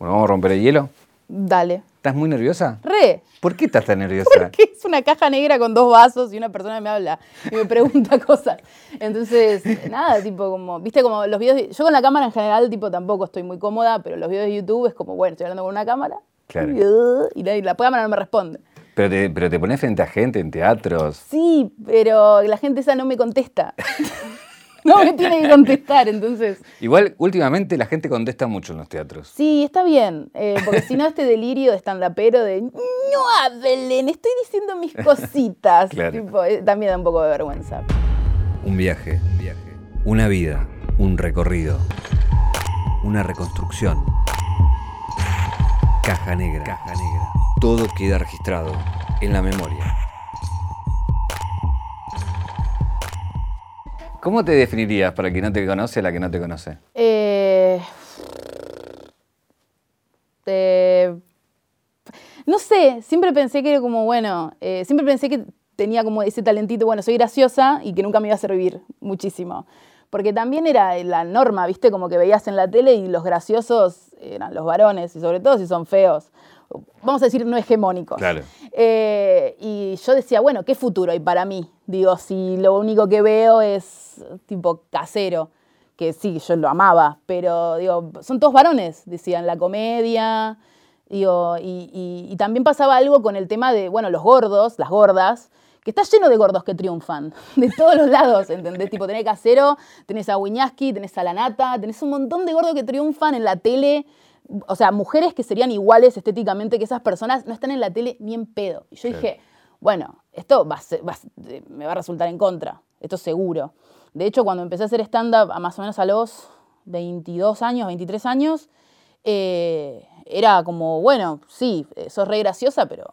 Bueno, vamos a romper el hielo. Dale. ¿Estás muy nerviosa? Re. ¿Por qué estás tan nerviosa? Porque es una caja negra con dos vasos y una persona me habla y me pregunta cosas. Entonces, nada, tipo como, viste como los videos, yo con la cámara en general, tipo tampoco estoy muy cómoda, pero los videos de YouTube es como, bueno, estoy hablando con una cámara Claro. y, y la, y la cámara no me responde. Pero te, pero te pones frente a gente en teatros. Sí, pero la gente esa no me contesta. no me tiene que contestar, entonces. Igual, últimamente la gente contesta mucho en los teatros. Sí, está bien, eh, porque si no este delirio de stand-upero de no hablen, estoy diciendo mis cositas, Claro. tipo, eh, también da un poco de vergüenza. Un viaje, un viaje. Una vida, un recorrido. Una reconstrucción. Caja negra. Caja negra. Todo queda registrado en la memoria. ¿Cómo te definirías para quien no te conoce a la que no te conoce? Eh, eh, no sé, siempre pensé que era como, bueno, eh, siempre pensé que tenía como ese talentito, bueno, soy graciosa y que nunca me iba a servir muchísimo. Porque también era la norma, ¿viste? Como que veías en la tele y los graciosos eran los varones, y sobre todo si son feos. Vamos a decir no hegemónicos. Claro. Eh, y yo decía, bueno, ¿qué futuro hay para mí? Digo, si lo único que veo es tipo casero, que sí, yo lo amaba, pero digo, son todos varones, decían, la comedia. Digo, y, y- y también pasaba algo con el tema de, bueno, los gordos, las gordas, que está lleno de gordos que triunfan, de todos los lados, ¿entendés? Tipo, tenés Casero, tenés a Wiñaski, tenés a La Nata, tenés un montón de gordos que triunfan en la tele. O sea, mujeres que serían iguales estéticamente que esas personas no están en la tele ni en pedo. Y yo dije, bueno, esto va a ser- va a- me va a resultar en contra, esto seguro. De hecho, cuando empecé a hacer stand-up, a más o menos a los 22 años, 23 años, eh, era como, bueno, sí, eh, sos re graciosa, pero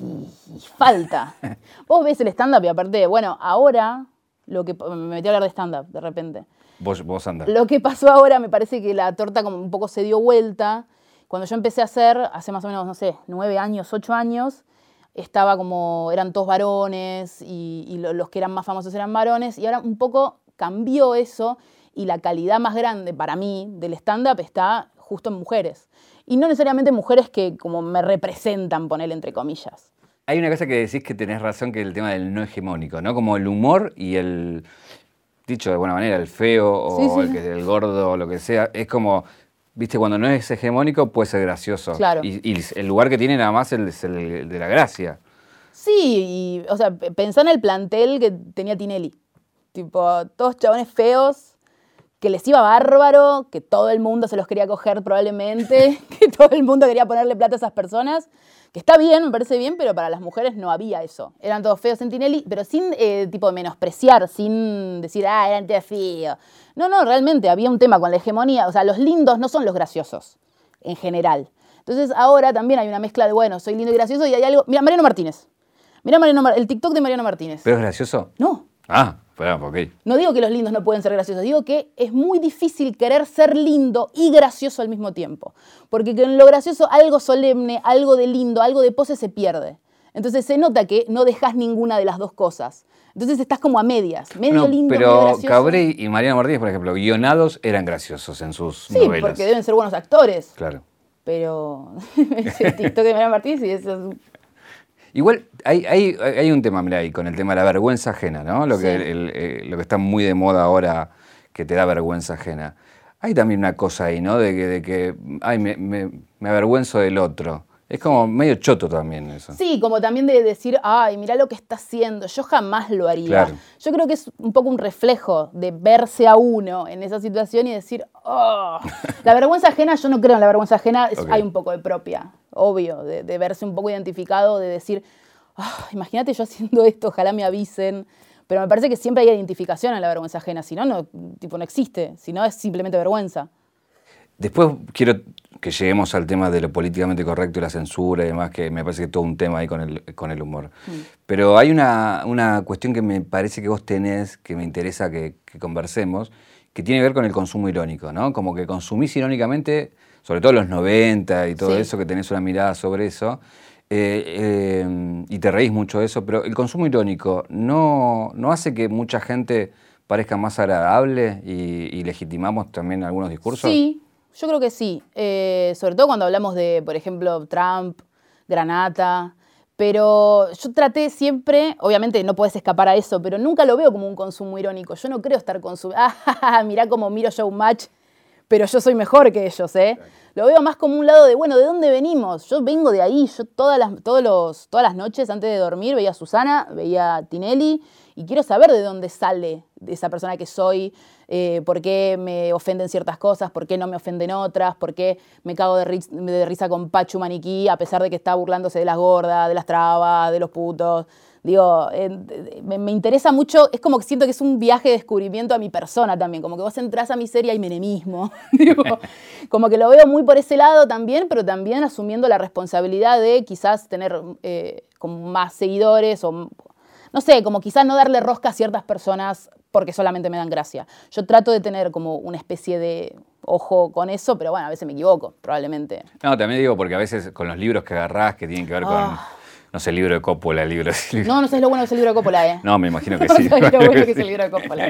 y falta. Vos ves el stand-up y aparte, bueno, ahora, lo que me metí a hablar de stand-up de repente. Vos, vos andás. Lo que pasó ahora me parece que la torta como un poco se dio vuelta. Cuando yo empecé a hacer, hace más o menos, no sé, nueve años, ocho años, estaba como, eran todos varones y, y lo- los que eran más famosos eran varones y ahora un poco cambió eso y la calidad más grande para mí del stand-up está justo en mujeres. Y no necesariamente mujeres que como me representan, ponerle entre comillas. Hay una cosa que decís que tenés razón, que es el tema del no hegemónico, ¿no? Como el humor y el, dicho de buena manera, el feo o Sí, sí. el, que, el gordo o lo que sea, es como, viste, cuando no es hegemónico puede ser gracioso. Claro. Y, y el lugar que tiene nada más es el, el de la gracia. Sí, y, o sea, pensá en el plantel que tenía Tinelli. Tipo, todos chabones feos, que les iba bárbaro, que todo el mundo se los quería coger probablemente, que todo el mundo quería ponerle plata a esas personas. Que está bien, me parece bien, pero para las mujeres no había eso. Eran todos feos en Tinelli, pero sin eh, tipo menospreciar, sin decir, ah, eran todos feos. No, no, realmente había un tema con la hegemonía. O sea, los lindos no son los graciosos, en general. Entonces ahora también hay una mezcla de, bueno, soy lindo y gracioso y hay algo. Mira, Mariano Martínez. Mira Mariano Mar- el TikTok de Mariano Martínez. ¿Pero es gracioso? No, Ah, bueno, ok. no digo que los lindos no pueden ser graciosos, digo que es muy difícil querer ser lindo y gracioso al mismo tiempo. Porque en lo gracioso algo solemne, algo de lindo, algo de pose se pierde. Entonces se nota que no dejas ninguna de las dos cosas. Entonces estás como a medias, medio No, lindo, medio pero. Cabré y Mariano Martínez, por ejemplo, guionados eran graciosos en sus Sí, novelas. porque deben ser buenos actores. Claro. Pero el TikTok de Mariano Martínez y eso es Igual hay, hay, hay un tema, mira, ahí con el tema de la vergüenza ajena, ¿no? Lo que, Sí. el- eh, lo que está muy de moda ahora, que te da vergüenza ajena. Hay también una cosa ahí, ¿no? De que, de que ay, me, me- me avergüenzo del otro. Es como medio choto también eso. Sí, como también de decir, ay, mira lo que está haciendo, yo jamás lo haría. Claro. Yo creo que es un poco un reflejo de verse a uno en esa situación y decir, oh. La vergüenza ajena, yo no creo en la vergüenza ajena, es- Ok. hay un poco de propia, obvio, de, de verse un poco identificado, de decir, "Ah, imagínate yo haciendo esto, ojalá me avisen. Pero me parece que siempre hay identificación en la vergüenza ajena, si no, no, tipo, no existe, si no es simplemente vergüenza. Después quiero que lleguemos al tema de lo políticamente correcto y la censura y demás, que me parece que es todo un tema ahí con el, con el humor. Pero hay una, una cuestión que me parece que vos tenés, que me interesa que, que conversemos, que tiene que ver con el consumo irónico, ¿no? Como que consumís irónicamente, sobre todo en los 90 y todo Sí. eso, que tenés una mirada sobre eso, eh, eh, y te reís mucho de eso, pero el consumo irónico no, no hace que mucha gente parezca más agradable y, y legitimamos también algunos discursos. Sí, yo creo que sí. Eh, sobre todo cuando hablamos de, por ejemplo, Trump, Granata. Pero yo traté siempre, obviamente no puedes escapar a eso, pero nunca lo veo como un consumo irónico. Yo no creo estar consumiendo. Ah, mirá cómo miro Showmatch, pero yo soy mejor que ellos, ¿eh? Lo veo más como un lado de, bueno, ¿de dónde venimos? Yo vengo de ahí. Yo todas las, todos los, todas las noches antes de dormir veía a Susana, veía a Tinelli y quiero saber de dónde sale esa persona que soy, eh, por qué me ofenden ciertas cosas, por qué no me ofenden otras, por qué me cago de, risa con Pachu Maniquí a pesar de que está burlándose de las gordas, de las trabas, de los putos. Digo, me, interesa mucho, es como que siento que es un viaje de descubrimiento a mi persona también, como que vos entras a mi serie y menemismo. Digo, como que lo veo muy por ese lado también, pero también asumiendo la responsabilidad de quizás tener eh, más seguidores o no sé, como quizás no darle rosca a ciertas personas porque solamente me dan gracia. Yo trato de tener como una especie de ojo con eso, pero bueno, a veces me equivoco, probablemente. No, también digo porque a veces con los libros que agarrás que tienen que ver con... Ah no sé, el libro de Coppola, el libro de... No, no sé lo bueno que es el libro de Coppola, ¿eh? No, me imagino que sí. no sé lo bueno que es el libro de Coppola.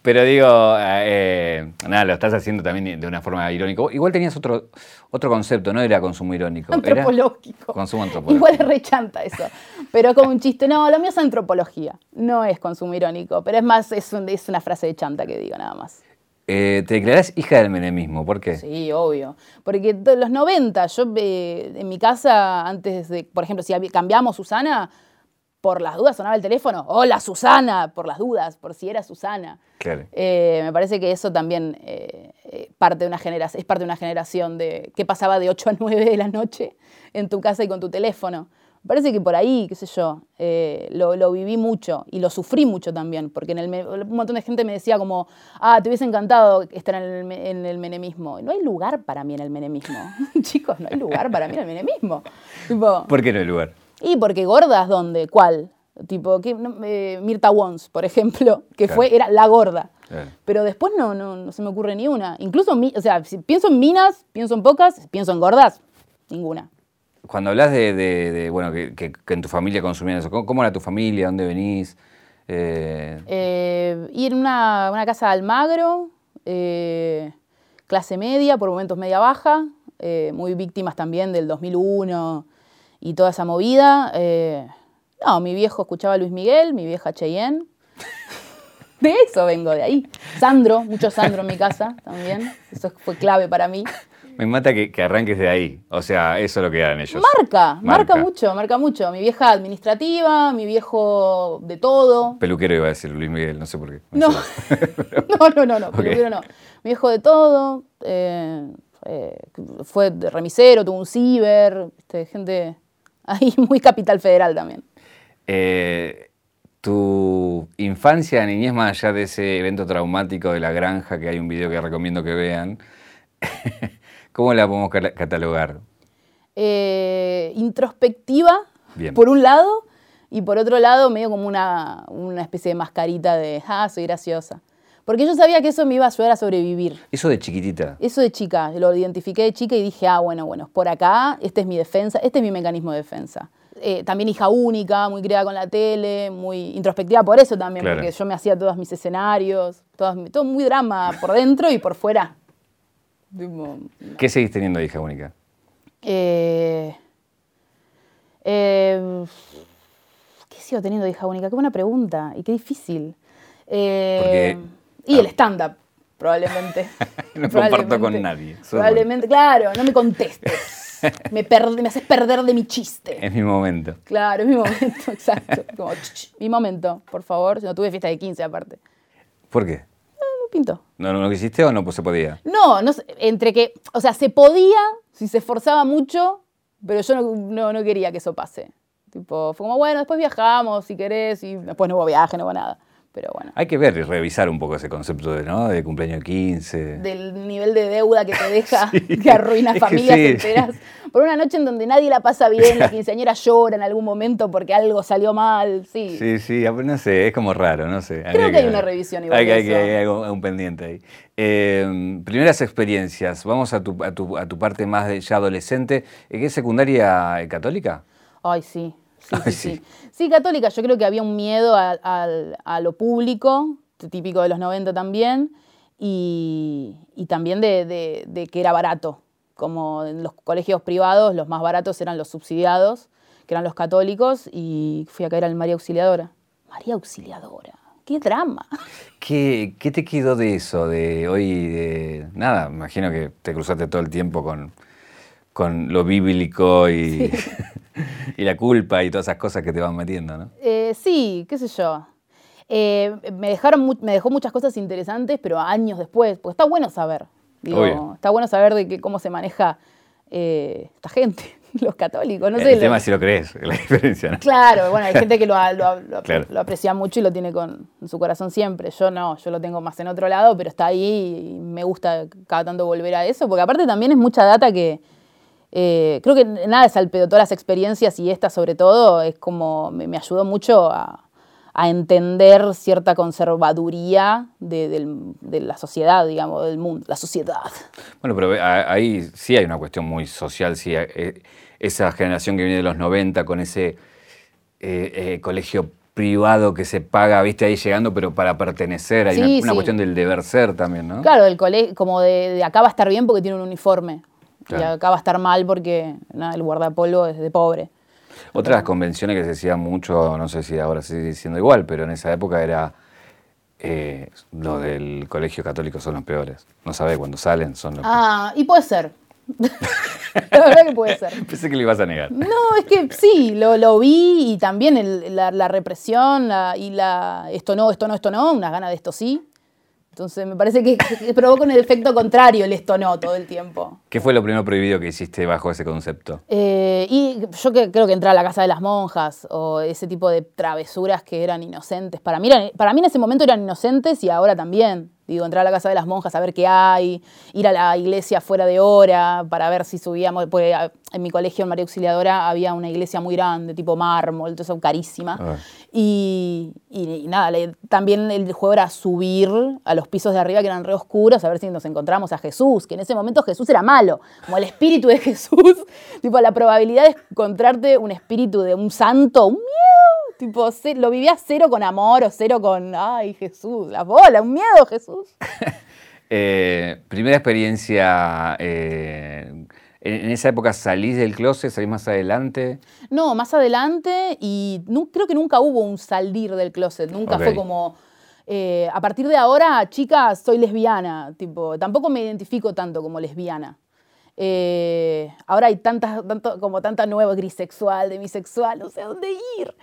Pero digo, eh, nada, lo estás haciendo también de una forma irónica. Igual tenías otro, otro concepto, no era consumo irónico. Antropológico. Era consumo antropológico. Igual es rechanta eso. Pero como un chiste. No, lo mío es antropología. No es consumo irónico. Pero es más, es, es una frase de chanta que digo, nada más. Eh, te declarás hija del menemismo, ¿por qué? Sí, obvio. Porque en los 90, yo eh, en mi casa, antes de, por ejemplo, si cambiamos Susana, por las dudas sonaba el teléfono, hola Susana, por las dudas, por si era Susana. Claro. Eh, me parece que eso también parte de una generación, es parte de una generación de qué pasaba de 8 a 9 de la noche en tu casa y con tu teléfono parece que por ahí, qué sé yo, eh, lo, viví mucho y lo sufrí mucho también, porque en el, un montón de gente me decía como, ah, te hubiese encantado estar en el, menemismo. No hay lugar para mí en el menemismo. Chicos, no hay lugar para mí en el menemismo. ¿Por qué no hay lugar? Y porque gordas, ¿dónde? ¿Cuál? Tipo, eh, Mirta Wons, por ejemplo, que fue, era la gorda. Pero después no, no, no, se me ocurre ni una. Incluso, o sea, si pienso en minas, pienso en pocas, pienso en gordas, ninguna. Cuando hablas de, bueno, que, en tu familia consumían eso, ¿cómo, era tu familia? ¿Dónde venís? Eh... Eh, ir a una, casa de Almagro, eh, clase media, por momentos media baja, eh, muy víctimas también del 2001 y toda esa movida. no, mi viejo escuchaba a Luis Miguel, mi vieja Cheyenne. De eso vengo, de ahí. Sandro, mucho Sandro en mi casa también. Eso fue clave para mí. Me mata que, arranques de ahí. O sea, eso es lo que dan ellos. Marca, marca, mucho, marca mucho. Mi vieja administrativa, mi viejo de todo. Peluquero iba a decir Luis Miguel, no sé por qué. No, no, no, no, no, peluquero no. Mi viejo de todo. Eh, fue de remisero, tuvo un ciber, gente ahí muy capital federal también. Eh, tu infancia, niñez, más allá de ese evento traumático de la granja, que hay un video que recomiendo que vean, ¿Cómo la podemos catalogar? Eh, introspectiva, por un lado, y por otro lado, medio como una, especie de mascarita de, ah, soy graciosa. Porque yo sabía que eso me iba a ayudar a sobrevivir. ¿Eso de chiquitita? Eso de chica. Lo identifiqué de chica y dije, ah, bueno, bueno, por acá, este es mi defensa, este es mi mecanismo de defensa. Eh, también hija única, muy criada con la tele, muy introspectiva por eso también, porque yo me hacía todos mis escenarios, todo muy drama por dentro y por fuera. ¿Qué seguís teniendo hija única? Eh, eh, ¿Qué sigo teniendo hija única? Qué buena pregunta y qué difícil. Eh, y el stand-up, probablemente. no comparto con nadie. Probablemente, claro, no me contestes. me, me haces perder de mi chiste. Es mi momento. Claro, es mi momento, exacto. mi momento, por favor. No tuve fiesta de 15 aparte. ¿Por qué? pinto. ¿No, no lo quisiste o no pues se podía? No, no entre que, o sea, se podía si se esforzaba mucho, pero yo no, no, quería que eso pase. Tipo, fue como, bueno, después viajamos si querés, y después no hubo viaje, no hubo nada. Pero bueno. Hay que ver y revisar un poco ese concepto de, ¿no? de cumpleaños 15. Del nivel de deuda que te deja, que arruina familias enteras. Por una noche en donde nadie la pasa bien, la quinceañera llora en algún momento porque algo salió mal. Sí, sí, sí no sé, es como raro, no sé. Creo que, hay una revisión igual. Hay, hay, hay, algo, un pendiente ahí. Eh, primeras experiencias, vamos a tu, a tu, a tu parte más de ya adolescente. ¿Qué es secundaria católica? Ay, sí. Sí, sí, sí. Católica, yo creo que había un miedo a, lo público, típico de los 90 también, y, y también de, de- que era barato. Como en los colegios privados, los más baratos eran los subsidiados, que eran los católicos, y fui a caer al María Auxiliadora. María Auxiliadora, qué drama. ¿Qué, qué te quedó de eso? De hoy, de nada, imagino que te cruzaste todo el tiempo con, con lo bíblico y, y la culpa y todas esas cosas que te van metiendo, ¿no? Eh, sí, qué sé yo. Eh, me, dejaron me dejó muchas cosas interesantes, pero años después, porque está bueno saber. Digo, está bueno saber de que, cómo se maneja eh, esta gente, los católicos. No el sé, tema lo- es si lo crees, la diferencia, ¿no? Claro, bueno, hay gente que lo, lo- lo- Claro. lo aprecia mucho y lo tiene con, en su corazón siempre. Yo no, yo lo tengo más en otro lado, pero está ahí y me gusta cada tanto volver a eso, porque aparte también es mucha data que eh, creo que nada es al pedo, todas las experiencias y esta sobre todo es como me, me ayudó mucho a, a entender cierta conservaduría de, la sociedad, digamos, del mundo, la sociedad. Bueno, pero a- ahí sí hay una cuestión muy social, sí, eh, esa generación que viene de los 90 con ese eh, eh, colegio privado que se paga, viste, ahí llegando, pero para pertenecer, hay Sí, una, una sí. cuestión del deber ser también, ¿no? Claro, el colegio, como de, de acá va a estar bien porque tiene un uniforme. Y acá va a estar mal porque nada, el guardapolvo es de pobre. Otras convenciones que se decían mucho, no sé si ahora se sigue siendo igual, pero en esa época era eh, lo del colegio católico son los peores. No sabés cuando salen, son los Ah, y puede ser. la verdad que puede ser. Pensé que lo ibas a negar. No, es que sí, lo, lo vi y también el- la, la represión la- y la esto no, esto no, esto no, unas ganas de esto sí. Entonces me parece que, provoca un efecto contrario el esto no todo el tiempo. ¿Qué fue lo primero prohibido que hiciste bajo ese concepto? Eh, y yo que, creo que entrar a la casa de las monjas o ese tipo de travesuras que eran inocentes. Para mí, para mí en ese momento eran inocentes y ahora también. Digo, entrar a la casa de las monjas a ver qué hay, ir a la iglesia fuera de hora para ver si subíamos. Porque ah, en mi colegio, en María Auxiliadora, había una iglesia muy grande, tipo mármol, eso carísima. Ah. Y, y- y nada, le- también el juego era subir a los pisos de arriba que eran re oscuros, a ver si nos encontramos a Jesús, que en ese momento Jesús era malo, como el espíritu de Jesús. tipo, la probabilidad de encontrarte un espíritu de un santo, un miedo. Tipo, lo vivía cero con amor o cero con, ay, Jesús, la bola, un miedo, Jesús. Eh, primera experiencia, eh, en, esa época salís del closet, salís más adelante. No, más adelante y creo que nunca hubo un salir del closet, nunca fue como, eh, a partir de ahora, chicas, soy lesbiana, tipo, tampoco me identifico tanto como lesbiana. Eh, ahora hay tantas, tanto, como tanta nueva grisexual, demisexual, no sé a dónde ir.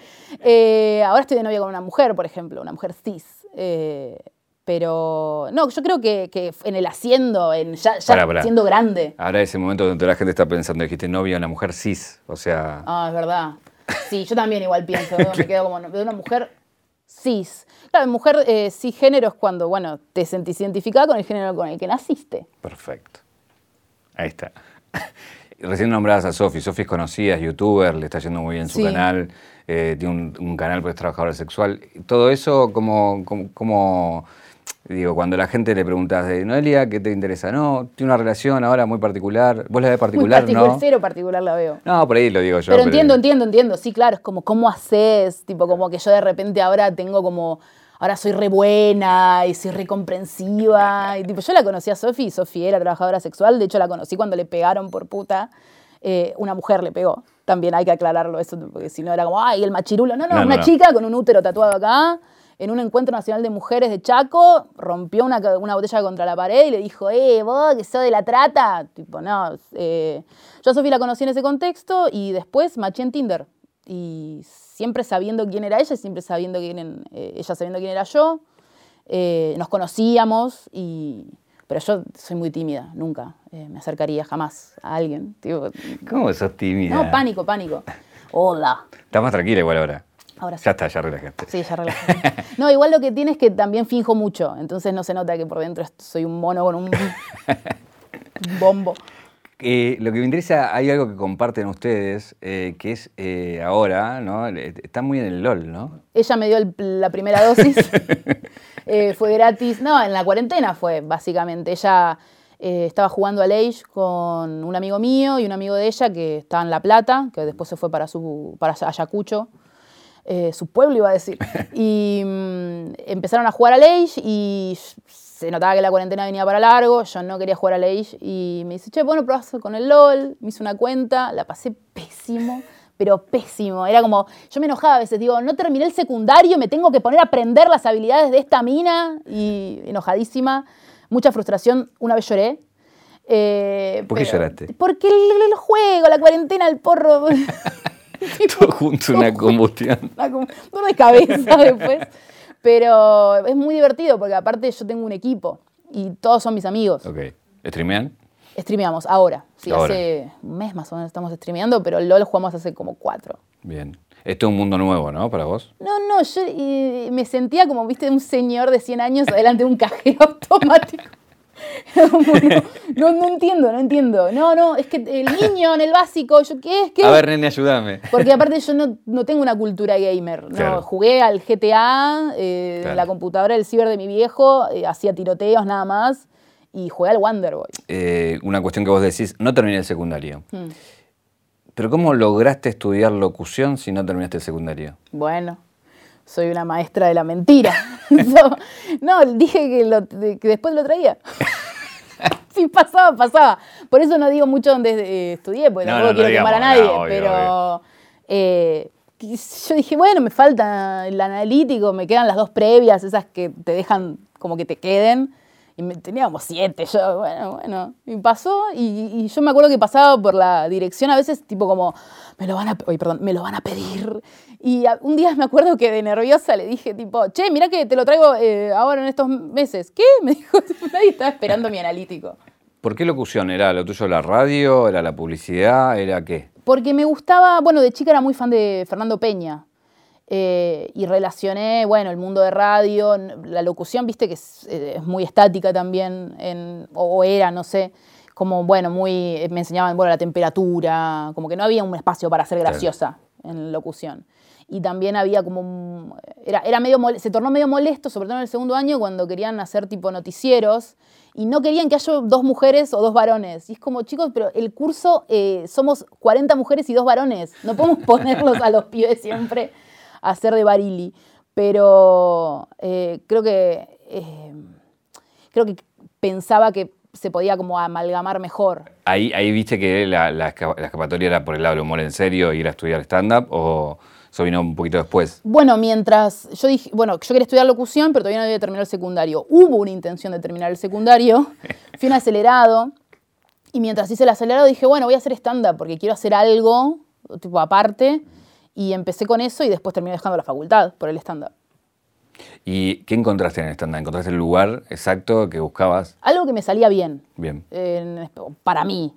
Eh, ahora estoy de novia con una mujer, por ejemplo, una mujer cis. Eh, pero no, yo creo que, que en el haciendo, en ya, ya Pará, pará. siendo grande. Ahora ese momento donde la gente está pensando, dijiste novia, una mujer cis, o sea... Ah, es verdad. Sí, yo también igual pienso, me quedo como de una mujer cis. Claro, mujer cisgénero es cuando, bueno, te sentís identificada con el género con el que naciste. Perfecto. Ahí está. Recién nombradas a Sofi. Sofi es conocida, es youtuber, le está yendo muy bien su Sí. canal, eh, tiene un, un canal pues es trabajadora sexual. Todo eso, como, como, como- digo, cuando la gente le preguntas de Noelia, ¿qué te interesa? No, tiene una relación ahora muy particular. ¿Vos la ves Muy particular? particular, no. cero particular la veo. No, por ahí lo digo yo. Pero entiendo, entiendo, entiendo. Sí, claro, es como, ¿cómo haces? Tipo, como que yo de repente ahora tengo como, ahora soy re buena y soy re comprensiva. Y tipo, yo la conocí a Sofi y Sofi era trabajadora sexual. De hecho, la conocí cuando le pegaron por puta. Eh, una mujer le pegó. También hay que aclararlo eso, porque si no era como, ay, el machirulo. No, no, No, no, una no. chica con un útero tatuado acá. En un encuentro nacional de mujeres de Chaco, rompió una, una botella contra la pared y le dijo, eh, vos que sos de la trata. Tipo, no. eh, yo a Sofi la conocí en ese contexto y después maché en Tinder. Y siempre sabiendo quién era ella, y siempre sabiendo quién, eh, ella sabiendo quién era yo. Eh, nos conocíamos y... Pero yo soy muy tímida, nunca eh, me acercaría jamás a alguien. Tipo, ¿Cómo sos tímida? no, pánico, pánico. Hola. Estás más tranquila igual ahora. Ahora sí. Ya está, ya relajaste. Sí, ya relajé. No, igual lo que tiene es que también finjo mucho, entonces no se nota que por dentro soy un mono con un bombo. Eh, lo que me interesa, hay algo que comparten ustedes, eh, que es eh, ahora, ¿no? Están muy en el LOL, ¿no? Ella me dio el- la primera dosis, eh, fue gratis, no, en la cuarentena fue, básicamente. Ella estaba jugando al Age con un amigo mío y un amigo de ella que estaba en La Plata, que después se fue para, su, para Ayacucho, su pueblo iba a decir. Y mm, empezaron a jugar al Age y se notaba que la cuarentena venía para largo, yo no quería jugar a Age y me dice, che, bueno, probás con el LOL, me hice una cuenta, la pasé pésimo, pero pésimo. Era como, yo me enojaba a veces, digo, no terminé el secundario, me tengo que poner a aprender las habilidades de esta mina y enojadísima, mucha frustración, una vez lloré. Eh, ¿Por qué pero- lloraste? Porque el, el juego, la cuarentena, el porro. Todo junto, una combustión. Una dolor de cabeza después. Pero es muy divertido porque aparte yo tengo un equipo y todos son mis amigos. Ok. ¿Streamean? Streameamos ahora. Sí, Ahora. hace un mes más o menos estamos streameando, pero LOL jugamos hace como cuatro. Bien. Esto es un mundo nuevo, ¿no? Para vos. No, no, yo eh, me sentía como, viste, un señor de 100 años adelante de un cajero automático. No, entiendo, no entiendo. No, no, es que el niño en el básico, yo, ¿qué es? ¿Qué A ver, nene, ayúdame. Porque aparte yo no, no tengo una cultura gamer. ¿no? Claro. Jugué al GTA, eh, Claro. en la computadora del ciber de mi viejo, eh, hacía tiroteos nada más, y jugué al Wonderboy. Eh, una cuestión que vos decís, no terminé el secundario. Hmm. Pero ¿cómo lograste estudiar locución si no terminaste el secundario? Bueno, soy una maestra de la mentira. So, no, dije que, lo- que después lo traía. Si pasaba, pasaba. Por eso no digo mucho dónde eh, estudié, porque No, tampoco no, no quiero digamos, quemar a nadie. no, obvio, pero eh, yo dije, bueno, me falta el analítico, me quedan las dos previas, esas que te dejan como que te queden. Y me, tenía como siete, yo, bueno, bueno. Y pasó, y, y yo me acuerdo que pasaba por la dirección a veces, tipo como, me lo van a, oye, perdón, me lo van a pedir. Y a- un día me acuerdo que de nerviosa le dije, tipo, che, mira que te lo traigo eh, ahora en estos meses. ¿Qué? Me dijo, nadie estaba esperando mi analítico. ¿Por qué locución? ¿Era lo tuyo la radio? ¿Era la publicidad? ¿Era qué? Porque me gustaba, bueno, de chica era muy fan de Fernando Peña. Eh, y relacioné, bueno, el mundo de radio, la locución, viste que es, eh, es muy estática también, en- o, o era, no sé, como, bueno, muy, eh, me enseñaban, bueno, la temperatura, como que no había un espacio para ser Claro. graciosa en locución. Y también había como era, era medio, se tornó medio molesto, sobre todo en el segundo año, cuando querían hacer tipo noticieros y no querían que haya dos mujeres o dos varones. Y es como, chicos, pero el curso eh, somos 40 mujeres y dos varones. No podemos ponerlos a los pibes siempre hacer de barili. Pero eh, creo que eh, creo que pensaba que se podía como amalgamar mejor. Ahí, ahí viste que la, la esca- la escapatoria era por el lado del humor en serio, ir a estudiar stand-up, o eso vino un poquito después. Bueno, mientras yo dije, bueno, yo quería estudiar locución, pero todavía no había terminado el secundario. Hubo una intención de terminar el secundario, fui un acelerado, y mientras hice el acelerado dije, bueno, voy a hacer stand-up porque quiero hacer algo, tipo aparte, y empecé con eso y después terminé dejando la facultad por el stand-up. ¿Y qué encontraste en el stand-up? ¿Encontraste el lugar exacto que buscabas? Algo que me salía bien, Bien. en- para mí.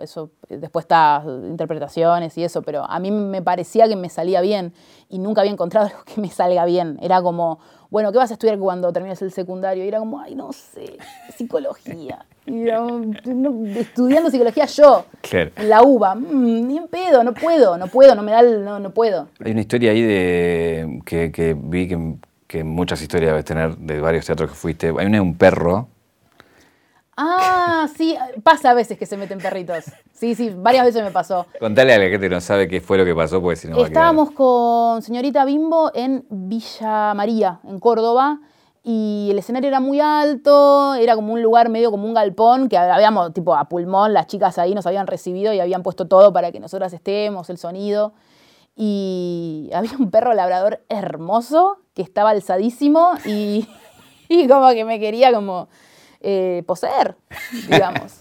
Eso, después está interpretaciones y eso, pero a mí me parecía que me salía bien y nunca había encontrado algo que me salga bien. Era como, bueno, ¿qué vas a estudiar cuando termines el secundario? Y era como, ay, no sé, psicología. Y era, no, estudiando psicología yo, Claro. la UBA, mm, ni en pedo, no puedo, no puedo, no me da el, no, no puedo. Hay una historia ahí de que, que vi que, que muchas historias debes tener de varios teatros que fuiste. Hay una de un perro. Ah, sí, pasa a veces que se meten perritos. Sí, sí, varias veces me pasó. Contale a la gente que no sabe qué fue lo que pasó, porque si no va a Estábamos con señorita Bimbo en Villa María, en Córdoba, y el escenario era muy alto, era como un lugar medio como un galpón, que habíamos, tipo, a pulmón, las chicas ahí nos habían recibido y habían puesto todo para que nosotras estemos, el sonido. Y había un perro labrador hermoso que estaba alzadísimo y, y como que me quería como eh, poseer, digamos.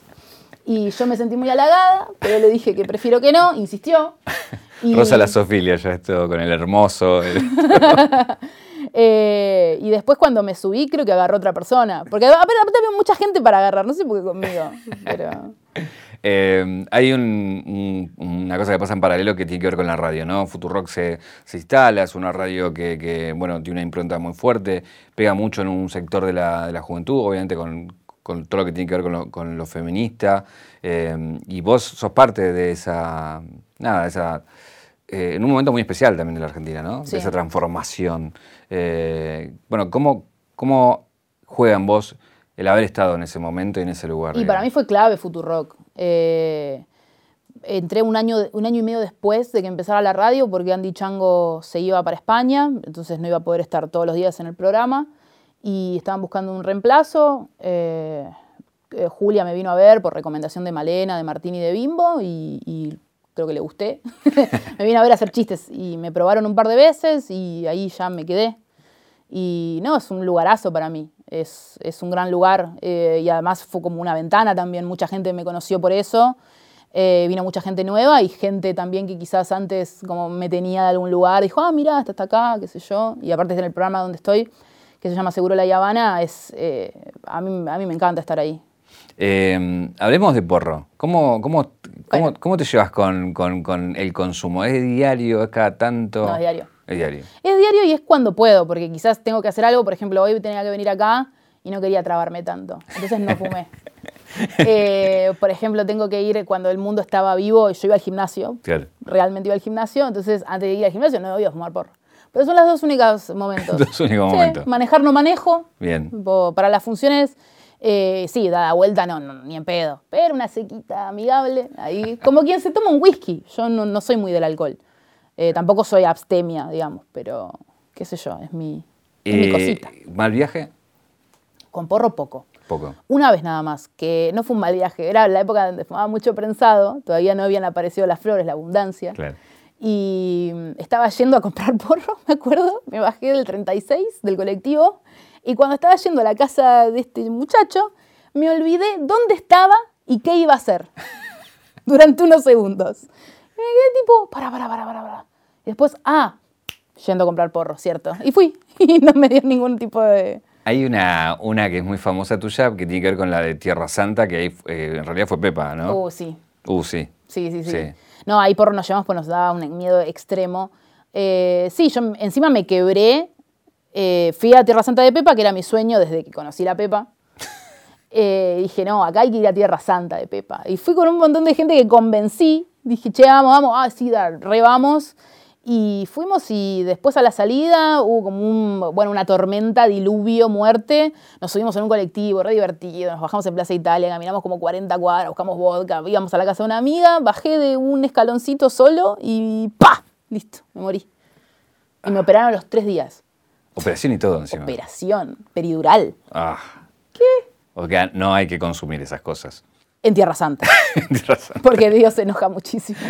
Y yo me sentí muy halagada, pero le dije que prefiero que no, insistió. Y- Rosa la Sofilia, ya esto con el hermoso. el- Eh, y después cuando me subí creo que agarró otra persona. Porque aparte aparte había mucha gente para agarrar, no sé por qué conmigo. Pero... Eh, hay un- un- una cosa que pasa en paralelo que tiene que ver con la radio, ¿no? Futurock se, se instala, es una radio que, que, bueno, tiene una impronta muy fuerte, pega mucho en un sector de la, de la juventud, obviamente con, con todo lo que tiene que ver con lo, con lo feminista, eh, y vos sos parte de esa, nada, de esa, eh, en un momento muy especial también de la Argentina, ¿no? Sí. De esa transformación. Eh, bueno, ¿cómo, ¿cómo juega en vos el haber estado en ese momento y en ese lugar? Y para mí fue clave Futurock. Eh, entré un año, un año y medio después de que empezara la radio porque Andy Chango se iba para España, entonces no iba a poder estar todos los días en el programa. y estaban buscando un reemplazo. Eh, eh, Julia me vino a ver por recomendación de Malena, de Martín y de Bimbo y, y creo que le gusté. me vino a ver a hacer chistes y me probaron un par de veces y ahí ya me quedé. Y no, es un lugarazo para mí, es, es un gran lugar eh, y además fue como una ventana también, mucha gente me conoció por eso. Eh, vino mucha gente nueva y gente también que quizás antes como me tenía de algún lugar, dijo, ah, mira, está acá, qué sé yo. Y aparte en el programa donde estoy, que se llama Seguro La Habana, es, eh, a, mí, a mí me encanta estar ahí. Eh, hablemos de porro. ¿Cómo, cómo, cómo, cómo te llevas con, con, con, el consumo? ¿Es diario? ¿Es cada tanto? No, es diario. Es diario. Es diario y es cuando puedo, porque quizás tengo que hacer algo. Por ejemplo, hoy tenía que venir acá y no quería trabarme tanto. Entonces no fumé. eh, por ejemplo, tengo que ir cuando el mundo estaba vivo, yo iba al gimnasio. Claro. Realmente iba al gimnasio. Entonces, antes de ir al gimnasio, no iba a fumar porro. Pero son los dos únicos momentos. Dos únicos Sí, momentos. Manejar no manejo. Bien. Para las funciones, eh, sí, da la vuelta, no, no, ni en pedo. Pero una sequita amigable, ahí. Como quien se toma un whisky. Yo no, no soy muy del alcohol. Eh, tampoco soy abstemia, digamos, pero qué sé yo, es mi, es mi Eh, cosita. ¿Mal viaje? Con porro poco. Poco. Una vez nada más, que no fue un mal viaje, era la época donde fumaba mucho prensado, todavía no habían aparecido las flores, la abundancia. Claro. Y mm, estaba yendo a comprar porro, me acuerdo, me bajé del 36 del colectivo y cuando estaba yendo a la casa de este muchacho, me olvidé dónde estaba y qué iba a hacer durante unos segundos. Me quedé tipo, para, para, para, para, para. Y después, ah, yendo a comprar porro, cierto. Y fui, y no me dio ningún tipo de... Hay una, una que es muy famosa tuya que tiene que ver con la de Tierra Santa, que ahí eh, en realidad fue Pepa, ¿no? Uh, sí, Uh, sí. Sí, sí, sí. Sí. No, ahí porro nos llevamos pues nos daba un miedo extremo. Eh, sí, yo encima me quebré. eh, fui a Tierra Santa de Pepa, que era mi sueño desde que conocí la Pepa. Eh, dije, no, acá hay que ir a Tierra Santa de Pepa. Y fui con un montón de gente que convencí. Dije, che, vamos, vamos. Ah, sí, da, re vamos. Y fuimos y después a la salida hubo como un, bueno, una tormenta, diluvio, muerte. Nos subimos en un colectivo, re divertido. Nos bajamos en Plaza Italia, caminamos como 40 cuadras, buscamos vodka, íbamos a la casa de una amiga, bajé de un escaloncito solo y ¡pa! Listo, me morí. Y me operaron los tres días. Operación y todo encima. Operación peridural Ah. ¿Qué? O que no hay que consumir esas cosas. En Tierra Santa. Tienes razón. Porque Dios se enoja muchísimo.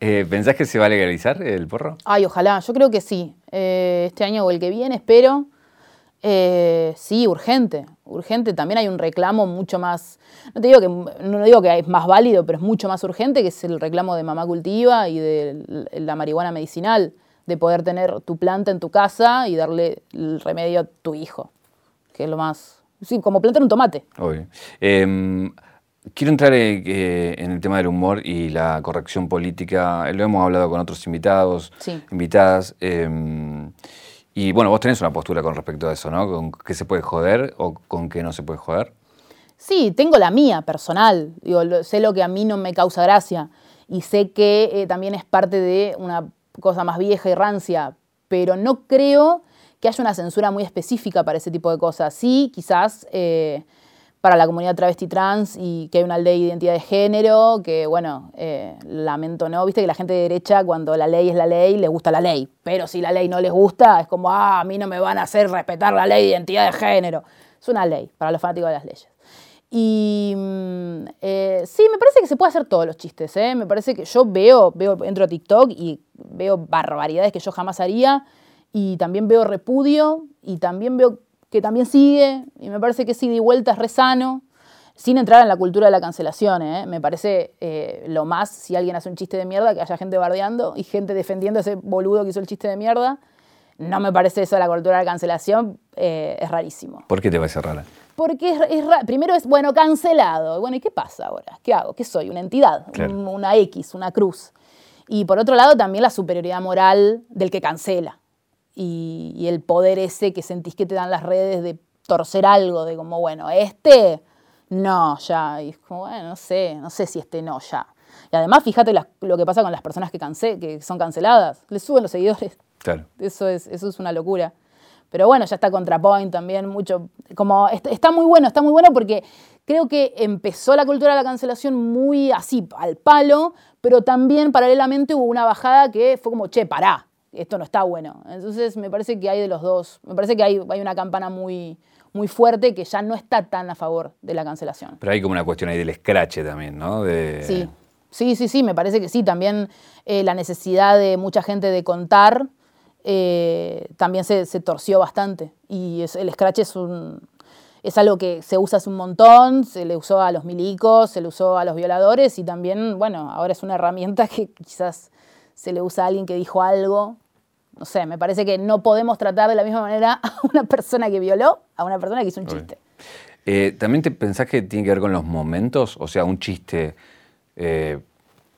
Eh, ¿Pensás que se va a legalizar el porro? Ay, ojalá, yo creo que sí. Eh, este año o el que viene, espero. Eh, sí, urgente, urgente. También hay un reclamo mucho más, no te digo que, no digo que es más válido, pero es mucho más urgente, que es el reclamo de mamá cultiva y de la marihuana medicinal, de poder tener tu planta en tu casa y darle el remedio a tu hijo, que es lo más, sí, como plantar un tomate. Obvio. Quiero entrar eh, en el tema del humor y la corrección política. Eh, Lo hemos hablado con otros invitados, Sí. invitadas. eh, y bueno, vos tenés una postura con respecto a eso, ¿no? ¿Con qué se puede joder o con qué no se puede joder? Sí, tengo la mía personal. Digo, lo- sé lo que a mí no me causa gracia y sé que eh, también es parte de una cosa más vieja y rancia, pero no creo que haya una censura muy específica para ese tipo de cosas. Sí, quizás para la comunidad travesti trans y que hay una ley de identidad de género, que bueno, eh, lamento no, viste que la gente de derecha cuando la ley es la ley, les gusta la ley, pero si la ley no les gusta, es como, ah, a mí no me van a hacer respetar la ley de identidad de género. Es una ley para los fanáticos de las leyes. Y mm, eh, sí, me parece que se puede hacer todos los chistes. ¿eh? Me parece que yo veo, veo, entro a TikTok y veo barbaridades que yo jamás haría. Y también veo repudio. Y también veo que también sigue. Y me parece que sí, de vuelta es re sano. Sin entrar en la cultura de la cancelación. ¿eh? Me parece eh, lo más si alguien hace un chiste de mierda, que haya gente bardeando y gente defendiendo a ese boludo que hizo el chiste de mierda. No me parece eso de la cultura de la cancelación. eh, es rarísimo. ¿Por qué te parece rara? Porque es, es ra- primero es, bueno, cancelado. Bueno, ¿y qué pasa ahora? ¿Qué hago? ¿Qué soy? ¿Una entidad? Claro. Un- una X, una cruz. Y por otro lado, también la superioridad moral del que cancela. Y, y el poder ese que sentís que te dan las redes de torcer algo, de como, bueno, este, no, ya. Y es como, bueno, no sé, no sé si este no, ya. Y además, fíjate las- lo que pasa con las personas que, cance- que son canceladas. Les suben los seguidores. Claro. Eso es, eso es una locura. Pero bueno, ya está ContraPoint también, mucho. Como est- está muy bueno, está muy bueno porque creo que empezó la cultura de la cancelación muy así, al palo, pero también paralelamente hubo una bajada que fue como, che, pará. Esto no está bueno. Entonces me parece que hay de los dos. Me parece que hay, hay una campana muy, muy fuerte que ya no está tan a favor de la cancelación. Pero hay como una cuestión ahí del scratch también, ¿no? De... Sí, sí, sí, sí, me parece que sí. También eh, la necesidad de mucha gente de contar eh, también se, torció bastante. Y el scratch es un, es algo que se usa hace un montón, se le usó a los milicos, se le usó a los violadores y también, bueno, ahora es una herramienta que quizás se le usa a alguien que dijo algo. No sé, me parece que no podemos tratar de la misma manera a una persona que violó a una persona que hizo un chiste. Eh, ¿También te pensás que tiene que ver con los momentos? O sea, un chiste eh,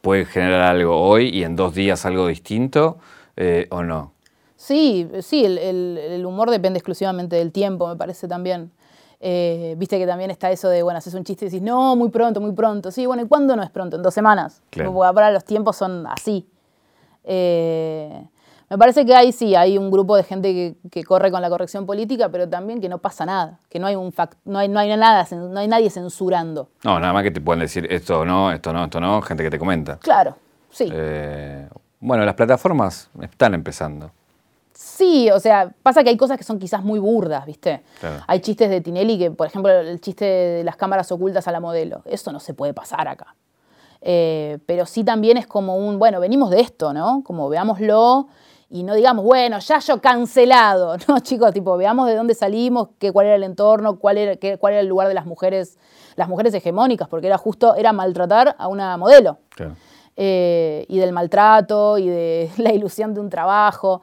puede generar algo hoy y en dos días algo distinto, eh, ¿o no? Sí, sí, el, humor depende exclusivamente del tiempo, me parece también. Viste que también está eso de, bueno, haces un chiste y decís, no, muy pronto, muy pronto. Sí, bueno, ¿y cuándo no es pronto? En dos semanas. Claro. Porque ahora los tiempos son así. Eh, me parece que hay, sí, hay un grupo de gente que, corre con la corrección política, pero también que no pasa nada, que no hay, un no hay, no hay, nada, no hay nadie censurando. No, nada más que te pueden decir esto no, esto no, esto no, gente que te comenta. Claro, sí. Eh, bueno, las plataformas están empezando. Sí, o sea, pasa que hay cosas que son quizás muy burdas, ¿viste? Hay chistes de Tinelli que, por ejemplo, el chiste de las cámaras ocultas a la modelo. Eso no se puede pasar acá. Eh, pero sí también es como un, bueno, venimos de esto, ¿no? Como veámoslo y no digamos, bueno, ya yo cancelado. No, chicos, tipo, veamos de dónde salimos, qué, cuál era el entorno, cuál era, qué, cuál era el lugar de las mujeres, las mujeres hegemónicas, porque era justo, era maltratar a una modelo. Eh, y del maltrato y de la ilusión de un trabajo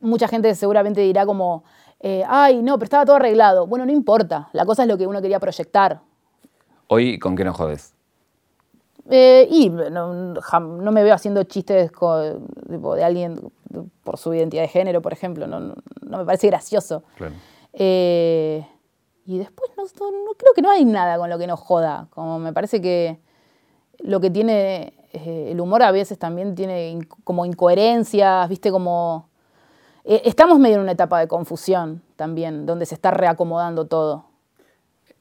mucha gente seguramente dirá como, eh, ay, no, pero estaba todo arreglado. Bueno, no importa, la cosa es lo que uno quería proyectar. ¿Hoy con qué no jodes? Eh, y no, me veo haciendo chistes de alguien por su identidad de género, por ejemplo. No, me parece gracioso. Eh, y después no, creo que no hay nada con lo que no joda. Como me parece que lo que tiene el humor a veces también tiene como incoherencias, viste, como eh, estamos medio en una etapa de confusión también, donde se está reacomodando todo.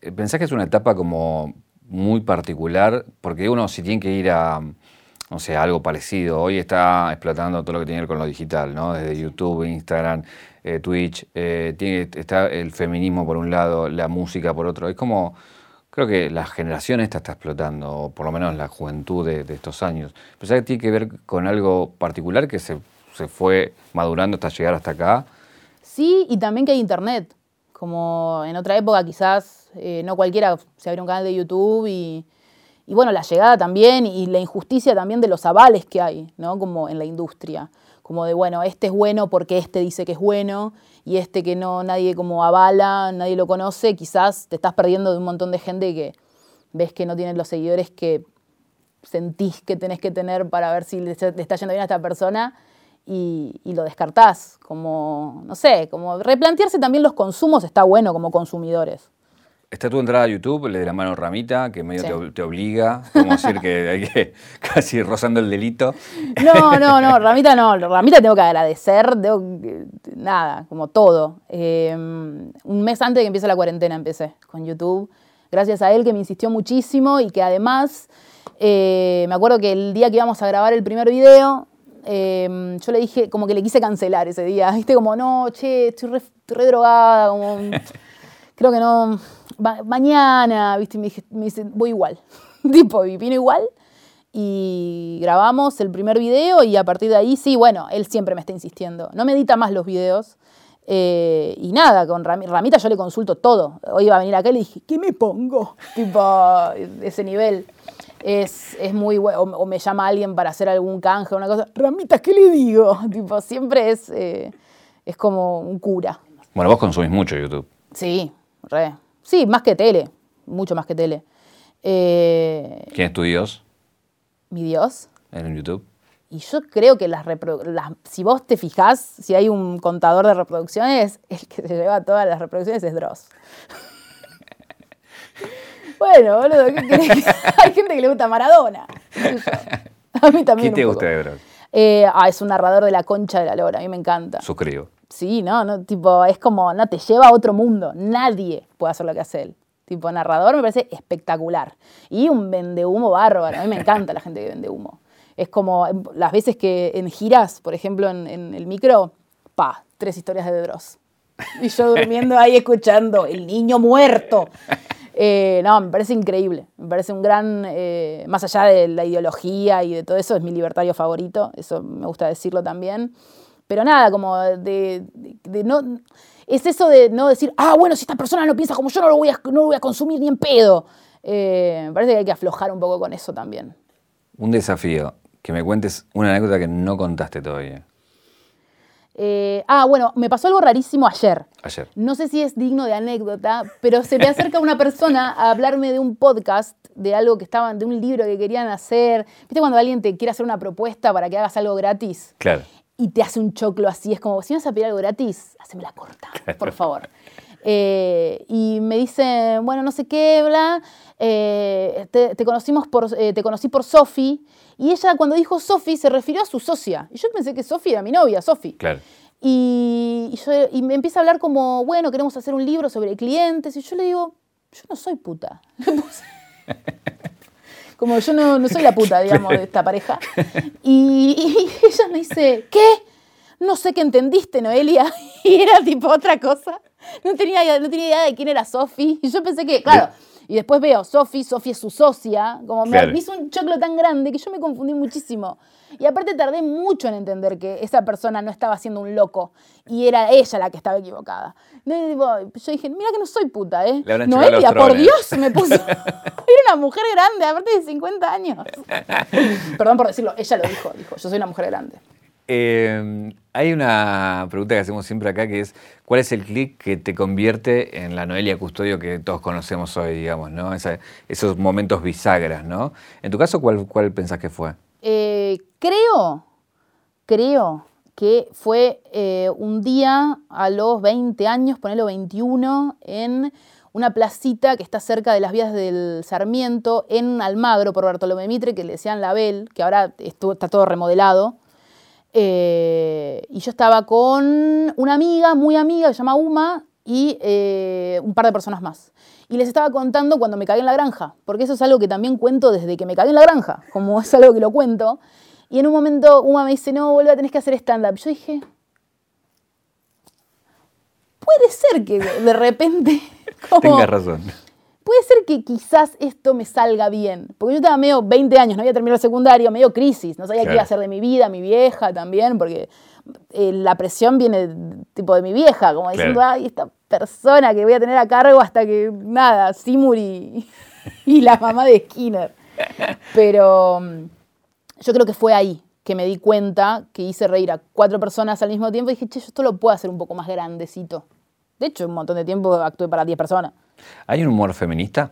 Eh, ¿Pensás que es una etapa como muy particular? Porque uno si tiene que ir a, no sé, algo parecido. Hoy está explotando todo lo que tiene que ver con lo digital, ¿no? Desde YouTube, Instagram, eh, Twitch. tiene, está el feminismo por un lado, la música por otro. Es como, creo que la generación esta está explotando, o por lo menos la juventud de, estos años. ¿Pensás que tiene que ver con algo particular que se se fue madurando hasta llegar hasta acá. Sí, y también que hay internet. Como en otra época quizás eh, no cualquiera se abrió un canal de YouTube y, bueno, la llegada también y la injusticia también de los avales que hay, ¿no? Como en la industria. Como de, bueno, este es bueno porque este dice que es bueno y este que no nadie como avala, nadie lo conoce, quizás te estás perdiendo de un montón de gente que ves que no tienen los seguidores que sentís que tenés que tener para ver si le está yendo bien a esta persona y, lo descartás. Como, no sé, como replantearse también los consumos está bueno como consumidores. Está tu entrada a YouTube, le de la mano Ramita, que medio te, obliga, como decir que hay que casi rozando el delito. No, no, no, Ramita no, Ramita tengo que agradecer, nada, como todo. Em, un mes antes de que empiece la cuarentena empecé con YouTube, gracias a él que me insistió muchísimo y que además, eh, me acuerdo que el día que íbamos a grabar el primer video, Em, yo le dije, como que le quise cancelar ese día, viste, como, no, che, estoy re, drogada, como, creo que no, mañana, viste, me, me dice, voy igual, tipo, y vino igual, y grabamos el primer video, y a partir de ahí, sí, bueno, él siempre me está insistiendo, no me edita más los videos, eh, y nada, con Ramita yo le consulto todo. Hoy iba a venir acá y le dije, ¿qué me pongo? Tipo, ese nivel es, muy bueno. O, me llama alguien para hacer algún canje o una cosa. Ramitas, ¿qué le digo? Tipo, siempre es, eh, es como un cura. Bueno, vos consumís mucho YouTube. Sí, re. Sí, más que tele. Mucho más que tele. Eh, ¿Quién es tu Dios? ¿Mi Dios? En YouTube. Y yo creo que las, las, si vos te fijás, si hay un contador de reproducciones, el que se lleva todas las reproducciones es Dross. Bueno, boludo, ¿qué Hay gente que le gusta Maradona. A mí también. ¿Qué te gusta de Dross? Eh, ah, es un narrador de la concha de la lora, a mí me encanta. Suscribo. Sí, no, no, tipo, es como, no, te lleva a otro mundo. Nadie puede hacer lo que hace él. Tipo, narrador me parece espectacular. Y un vende humo bárbaro. A mí me encanta la gente que vende humo. Es como las veces que en giras, por ejemplo, en, el micro, pa, tres historias de Bedros. Y yo durmiendo ahí escuchando, el niño muerto. Eh, no, me parece increíble. Me parece un gran, eh, más allá de la ideología y de todo eso, es mi libertario favorito. Eso me gusta decirlo también. Pero nada, como de, de- de no... Es eso de no decir, ah, bueno, si esta persona no piensa como yo, no lo voy a, no lo voy a consumir ni en pedo. Eh, me parece que hay que aflojar un poco con eso también. Un desafío, que me cuentes una anécdota que no contaste todavía, Eh, ah, bueno, me pasó algo rarísimo ayer. ayer. No sé si es digno de anécdota, pero se me acerca una persona a hablarme de un podcast, de algo que estaban, de un libro que querían hacer. ¿Viste cuando alguien te quiere hacer una propuesta para que hagas algo gratis? Claro. Y te hace un choclo así, es como, si me vas a pedir algo gratis, haceme la corta, por favor. Eh, y me dice, bueno, no sé qué, bla, eh, te, te conocimos por, eh, te conocí por Sofi, y ella cuando dijo Sofi se refirió a su socia. Y yo pensé que Sofi era mi novia, Sofi. Claro. Y, y yo- y me empieza a hablar como, bueno, queremos hacer un libro sobre clientes. Y yo le digo, yo no soy puta. Le puse. Como yo no, no soy la puta, digamos, de esta pareja. Y, ella me dice, ¿qué? No sé qué entendiste, Noelia. Y era tipo otra cosa. No tenía, no tenía idea de quién era Sofi. Y yo pensé que, claro. Y después veo, Sofi, Sofi es su socia. Como me- Claro. me hizo un choclo tan grande que yo me confundí muchísimo. Y aparte tardé mucho en entender que esa persona no estaba siendo un loco y era ella la que estaba equivocada. Yo dije, mira que no soy puta, ¿eh? Noelia, por. Dios, me puso. Era una mujer grande, aparte de 50 años. Perdón por decirlo, ella lo dijo, dijo, yo soy una mujer grande. Eh, hay una pregunta que hacemos siempre acá que es, ¿cuál es el clic que te convierte en la Noelia Custodio que todos conocemos hoy, digamos, esos momentos bisagras, ¿no? En tu caso, ¿cuál, pensás que fue? Eh, creo, creo que fue eh, un día a los 20 años, ponelo 21, en una placita que está cerca de las vías del Sarmiento, en Almagro, por Bartolomé Mitre, que le decían La Bel, que ahora está todo remodelado. Eh, y yo estaba con una amiga, muy amiga, que se llama Uma, y eh, un par de personas más. Y les estaba contando cuando me cagué en la granja, porque eso es algo que también cuento desde que me cagué en la granja, como es algo que lo cuento. Y en un momento Uma me dice, no, vuelve, tenés que hacer stand-up. Yo dije, puede ser que de repente... como- Tengas razón. Puede ser que quizás esto me salga bien. Porque yo estaba medio 20 años, no había terminado el secundario, medio crisis. No sabía qué iba a hacer de mi vida, mi vieja también, porque eh, la presión viene tipo de mi vieja, como diciendo, Claro. ay, esta persona que voy a tener a cargo hasta que, nada, Seymour y, y la mamá de Skinner. Pero mm, yo creo que fue ahí que me di cuenta que hice reír a cuatro personas al mismo tiempo y dije, che, yo esto lo puedo hacer un poco más grandecito. De hecho, un montón de tiempo actué para 10 personas. ¿Hay un humor feminista?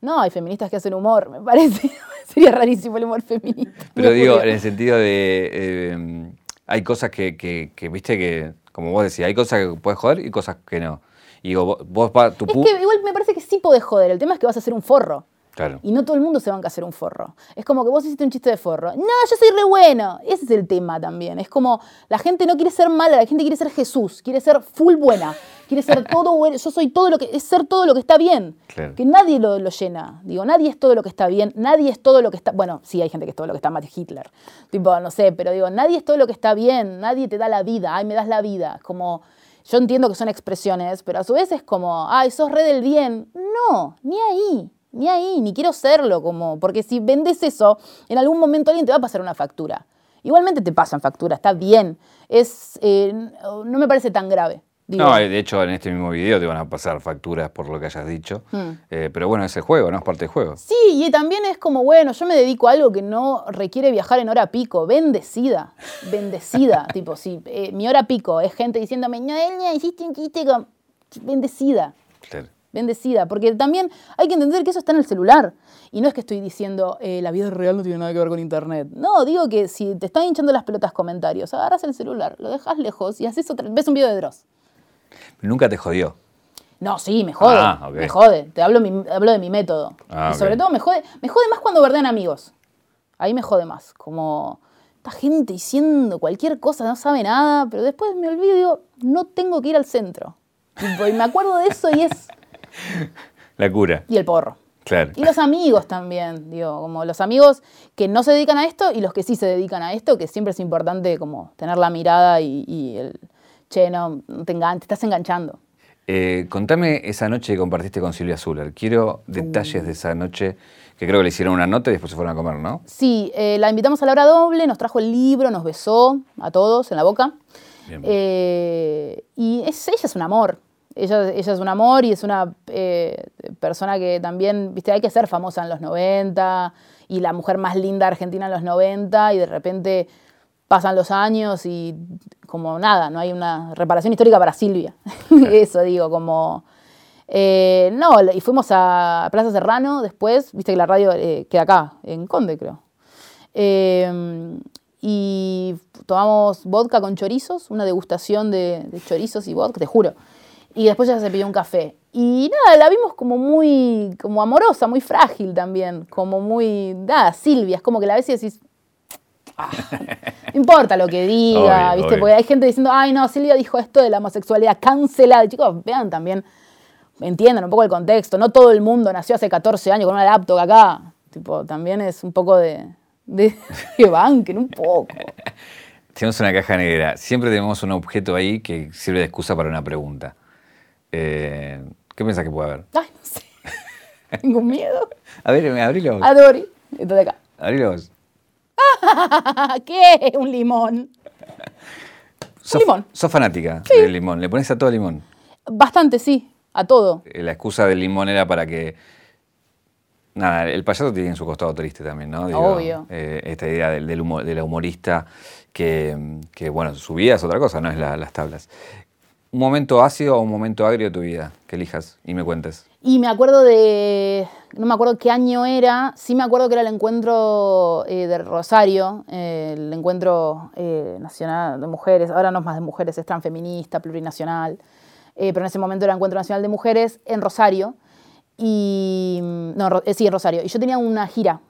No, hay feministas que hacen humor, me parece. Sería rarísimo el humor feminista. Pero digo, ocurrió. en el sentido de, eh, hay cosas que, que- que, viste, que, como vos decís, hay cosas que puedes joder y cosas que no. Y digo, vos, vos tu Es que igual me parece que sí podés joder. El tema es que vas a hacer un forro. Claro. Y no todo el mundo se banca a hacer un forro. Es como que vos hiciste un chiste de forro. No, yo soy re bueno. Ese es el tema también. Es como la gente no quiere ser mala, la gente quiere ser Jesús, quiere ser full buena, quiere ser todo bueno. Yo soy todo lo que es ser todo lo que está bien. Claro. Que nadie lo, lo llena. Digo, nadie es todo lo que está bien, nadie es todo lo que está. Bueno, sí, hay gente que es todo lo que está mal, Hitler. Tipo, no sé, pero digo, nadie es todo lo que está bien, nadie te da la vida. Ay, me das la vida. Como. Yo entiendo que son expresiones, pero a su vez es como, ay, sos re del bien. No, ni ahí, ni ahí, ni quiero serlo, como, porque si vendes eso, en algún momento alguien te va a pasar una factura. Igualmente te pasan factura, está bien. Es, eh, no me parece tan grave. digo. No, de hecho, en este mismo video te van a pasar facturas por lo que hayas dicho. Hmm. Eh, pero bueno, es el juego, ¿no? Es parte del juego. Sí, y también es como, bueno, yo me dedico a algo que no requiere viajar en hora pico. Bendecida, bendecida. tipo, si eh, mi hora pico es gente diciéndome, Noelia, hiciste un chiste con... Bendecida. Claro. Bendecida, porque también hay que entender que eso está en el celular. Y no es que estoy diciendo, eh, la vida real no tiene nada que ver con internet. No, digo que si te están hinchando las pelotas comentarios, agarras el celular, lo dejas lejos y haces otra, ves un video de Dross. Nunca te jodió. No, sí, me jode. Ah. Me jode. Te hablo, mi- hablo de mi método. Ah, y sobre todo me jode, me jode más cuando verdean amigos. Ahí me jode más. Como esta gente diciendo cualquier cosa, no sabe nada, pero después me olvido y digo, no tengo que ir al centro. Y me acuerdo de eso y es. La cura. Y el porro. Claro. Y los amigos también, digo, como los amigos que no se dedican a esto y los que sí se dedican a esto, que siempre es importante como tener la mirada y, y el, che, no, no te enganches, te estás enganchando. Eh, contame esa noche que compartiste con Silvia Zuller. Quiero detalles de esa noche, que creo que le hicieron una nota y después se fueron a comer, ¿no? Sí, eh, la invitamos a la hora doble, nos trajo el libro, nos besó a todos en la boca. Bien. Eh, y es, ella es un amor. Ella, ella es un amor y es una eh, persona que también, viste, hay que ser famosa en los 90 y la mujer más linda argentina en los 90 y de repente pasan los años y como nada, no hay una reparación histórica para Silvia. Eso digo, como... eh, no, y fuimos a Plaza Serrano después, viste que la radio eh, queda acá, en Conde creo. Eh, y tomamos vodka con chorizos, una degustación de, de chorizos y vodka, te juro. Y después ella se pidió un café. Y nada, la vimos como muy, como amorosa, muy frágil también, como muy, nada, Silvia, es como que la ves y decís, "Ah, no importa lo que diga, Obvio, ¿viste? obvio. Porque hay gente diciendo, ay no, Silvia dijo esto de la homosexualidad, cancelada. Chicos, vean también, entiendan un poco el contexto. No todo el mundo nació hace 14 años con una laptop acá. Tipo, también es un poco de, de que banquen un poco. Tenemos una caja negra. Siempre tenemos un objeto ahí que sirve de excusa para una pregunta. Eh, ¿Qué piensas que puede haber? Ay, no sé. Tengo miedo. A ver, abrilo vos. Adori. Esto de acá. Abrilo vos. ¿Qué? Un limón. Sos, limón. sos fanática del limón. Le pones a todo limón. Bastante, sí. A todo. Eh, La excusa del limón era para que. Nada, el payaso tiene su costado triste también, ¿no? Obvio. eh, esta idea del, de la humorista que, que, bueno, su vida es otra cosa, no es la- las tablas. ¿Un momento ácido o un momento agrio de tu vida? Que elijas y me cuentes. Y me acuerdo de, no me acuerdo qué año era, sí me acuerdo que era el encuentro eh, de Rosario, eh, el encuentro eh, nacional de mujeres, ahora no es más de mujeres, es transfeminista, plurinacional, eh, pero en ese momento era el encuentro nacional de mujeres en Rosario, y, mm, no, sí, en Rosario, y yo tenía una gira,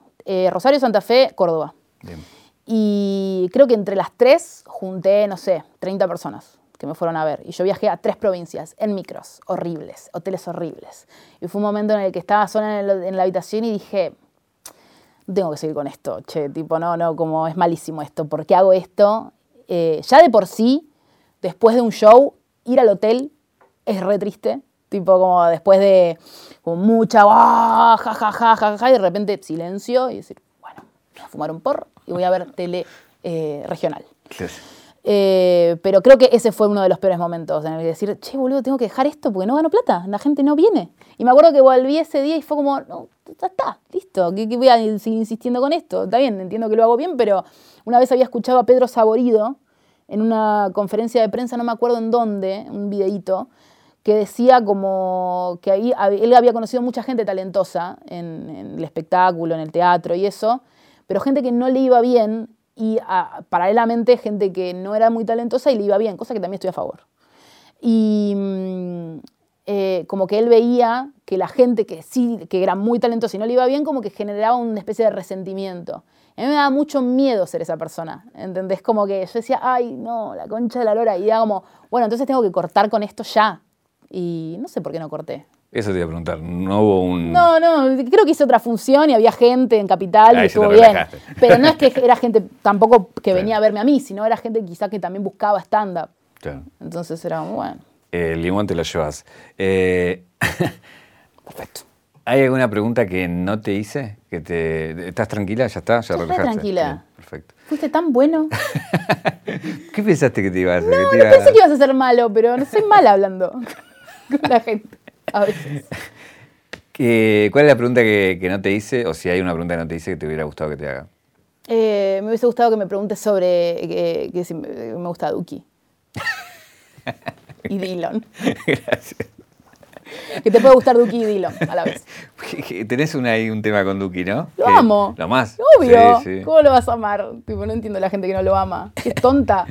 Rosario, Santa Fe, Córdoba, Bien. y creo que entre las tres junté, no sé, 30 personas que me fueron a ver. Y yo viajé a tres provincias en micros horribles, hoteles horribles. Y fue un momento en el que estaba sola en, el- en la habitación y dije, tengo que seguir con esto, che, tipo, no, no, como es malísimo esto, ¿por qué hago esto? Eh, ya de por sí, después de un show, ir al hotel es re triste, tipo como después de como mucha, "Ah, ja, ja, ja, ja, ja", y de repente silencio y decir, bueno, voy a fumar un porro y voy a ver tele eh, regional. Eh, pero creo que ese fue uno de los peores momentos en el que decir, che, boludo, tengo que dejar esto porque no gano plata, la gente no viene. Y me acuerdo que volví ese día y fue como, no, ya está, listo, ¿qué, qué voy a seguir insistiendo con esto? Está bien, entiendo que lo hago bien, pero una vez había escuchado a Pedro Saborido en una conferencia de prensa, no me acuerdo en dónde, un videíto, que decía como que ahí, él había conocido mucha gente talentosa en, en el espectáculo, en el teatro y eso, pero gente que no le iba bien y ah, paralelamente gente que no era muy talentosa y le iba bien, cosa que también estoy a favor. Y mm, eh, como que él veía que la gente que sí, que era muy talentosa y no le iba bien, como que generaba una especie de resentimiento. A mí me daba mucho miedo ser esa persona, ¿entendés? Como que yo decía, ay, no, la concha de la lora. Y era como, bueno, entonces tengo que cortar con esto ya. Y no sé por qué no corté. Eso te iba a preguntar. No hubo un. No, no, creo que hice otra función y había gente en Capital Ahí y estuvo bien. relajaste. Pero no es que era gente tampoco que venía a verme a mí, sino era gente quizá que también buscaba stand-up. Claro. Entonces era bueno, El limón te lo llevas. Eh, perfecto. ¿Hay alguna pregunta que no te hice? Que te, ¿Estás tranquila? ¿Ya está? ¿Ya estoy relajaste? tranquila. Perfecto. Fuiste tan bueno. ¿Qué pensaste que te iba a hacer? No, no iba- pensé que ibas a ser malo, pero no soy mala hablando con la gente. A veces. ¿Cuál es la pregunta que, que no te hice? O si hay una pregunta que no te hice que te hubiera gustado que te haga. Eh, me hubiese gustado que me preguntes sobre que, que si me, gusta Duki. y Dillon. Gracias. Que te puede gustar Duki y Dillon a la vez. Tenés un, ahí un tema con Duki, ¿no? Lo Que- amo. ¿Lo más? Obvio. Sí, sí. ¿Cómo lo vas a amar? Tipo, no entiendo la gente que no lo ama. Que es tonta.